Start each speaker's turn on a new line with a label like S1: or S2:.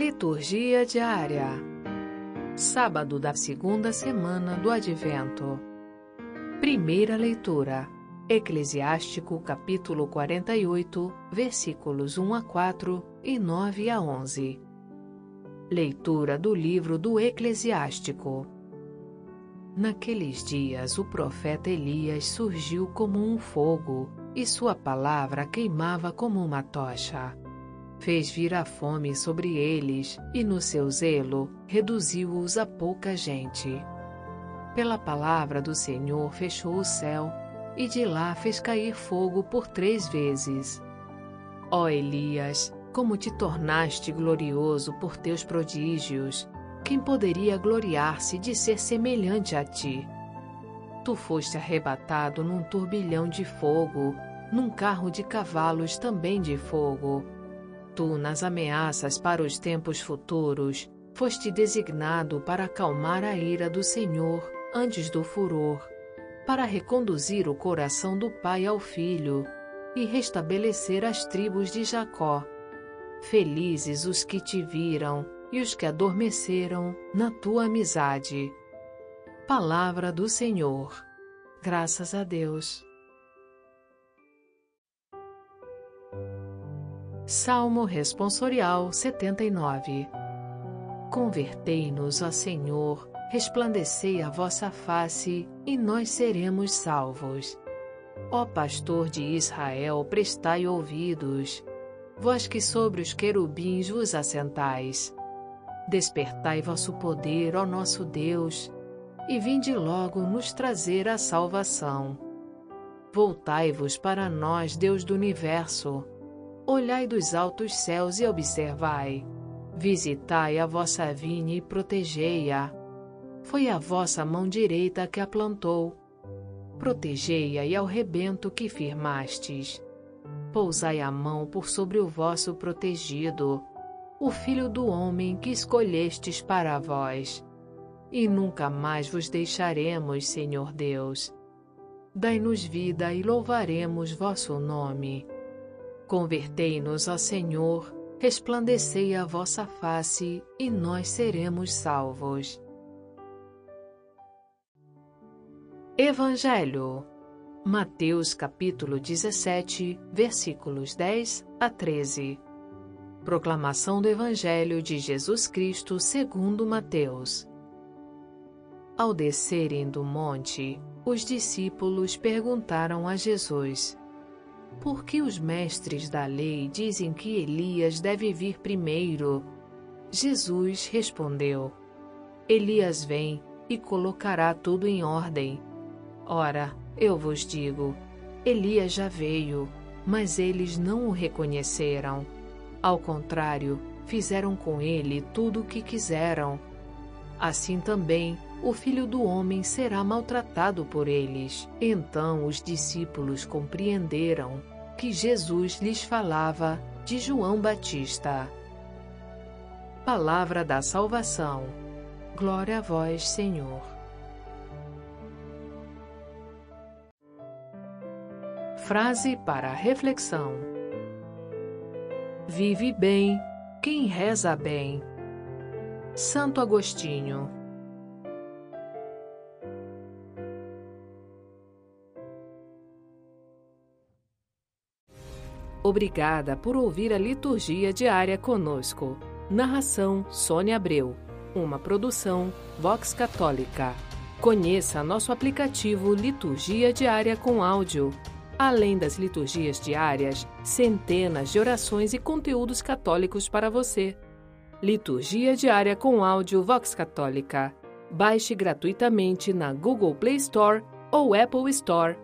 S1: Liturgia diária. Sábado da segunda semana do Advento. Primeira leitura. Eclesiástico capítulo 48, versículos 1 a 4 e 9 a 11. Leitura do livro do Eclesiástico. Naqueles dias o profeta Elias surgiu como um fogo, e sua palavra queimava como uma tocha fez vir a fome sobre eles e, no seu zelo, reduziu-os a pouca gente. Pela palavra do Senhor fechou o céu e de lá fez cair fogo por três vezes. Ó Elias, como te tornaste glorioso por teus prodígios, quem poderia gloriar-se de ser semelhante a ti? Tu foste arrebatado num turbilhão de fogo, num carro de cavalos também de fogo Tu, nas ameaças para os tempos futuros, foste designado para acalmar a ira do Senhor antes do furor, para reconduzir o coração do pai ao filho e restabelecer as tribos de Jacó. Felizes os que te viram e os que adormeceram na tua amizade. Palavra do Senhor. Graças a Deus. Salmo Responsorial 79 Convertei-nos, ó Senhor, resplandecei a vossa face, e nós seremos salvos. Ó Pastor de Israel, prestai ouvidos, vós que sobre os querubins vos assentais. Despertai vosso poder, ó nosso Deus, e vinde logo nos trazer a salvação. Voltai-vos para nós, Deus do universo, olhai dos altos céus e observai. Visitai a vossa vinha e protegei-a. Foi a vossa mão direita que a plantou. Protegei-a e ao rebento que firmastes. Pousai a mão por sobre o vosso protegido, o filho do homem que escolhestes para vós. E nunca mais vos deixaremos, Senhor Deus. Dai-nos vida e louvaremos vosso nome. Convertei-nos, ó Senhor, resplandecei a vossa face, e nós seremos salvos. Evangelho Mateus capítulo 17, versículos 10 a 13. Proclamação do Evangelho de Jesus Cristo segundo Mateus. Ao descerem do monte, os discípulos perguntaram a Jesus: por que os mestres da lei dizem que Elias deve vir primeiro? Jesus respondeu: Elias vem e colocará tudo em ordem. Ora, eu vos digo: Elias já veio, mas eles não o reconheceram. Ao contrário, fizeram com ele tudo o que quiseram. Assim também o filho do homem será maltratado por eles. Então os discípulos compreenderam que Jesus lhes falava de João Batista. Palavra da salvação. Glória a vós, Senhor. Frase para reflexão: Vive bem quem reza bem. Santo Agostinho. Obrigada por ouvir a liturgia diária conosco. Narração Sônia Abreu. Uma produção Vox Católica. Conheça nosso aplicativo Liturgia Diária com Áudio. Além das liturgias diárias, centenas de orações e conteúdos católicos para você. Liturgia Diária com Áudio Vox Católica. Baixe gratuitamente na Google Play Store ou Apple Store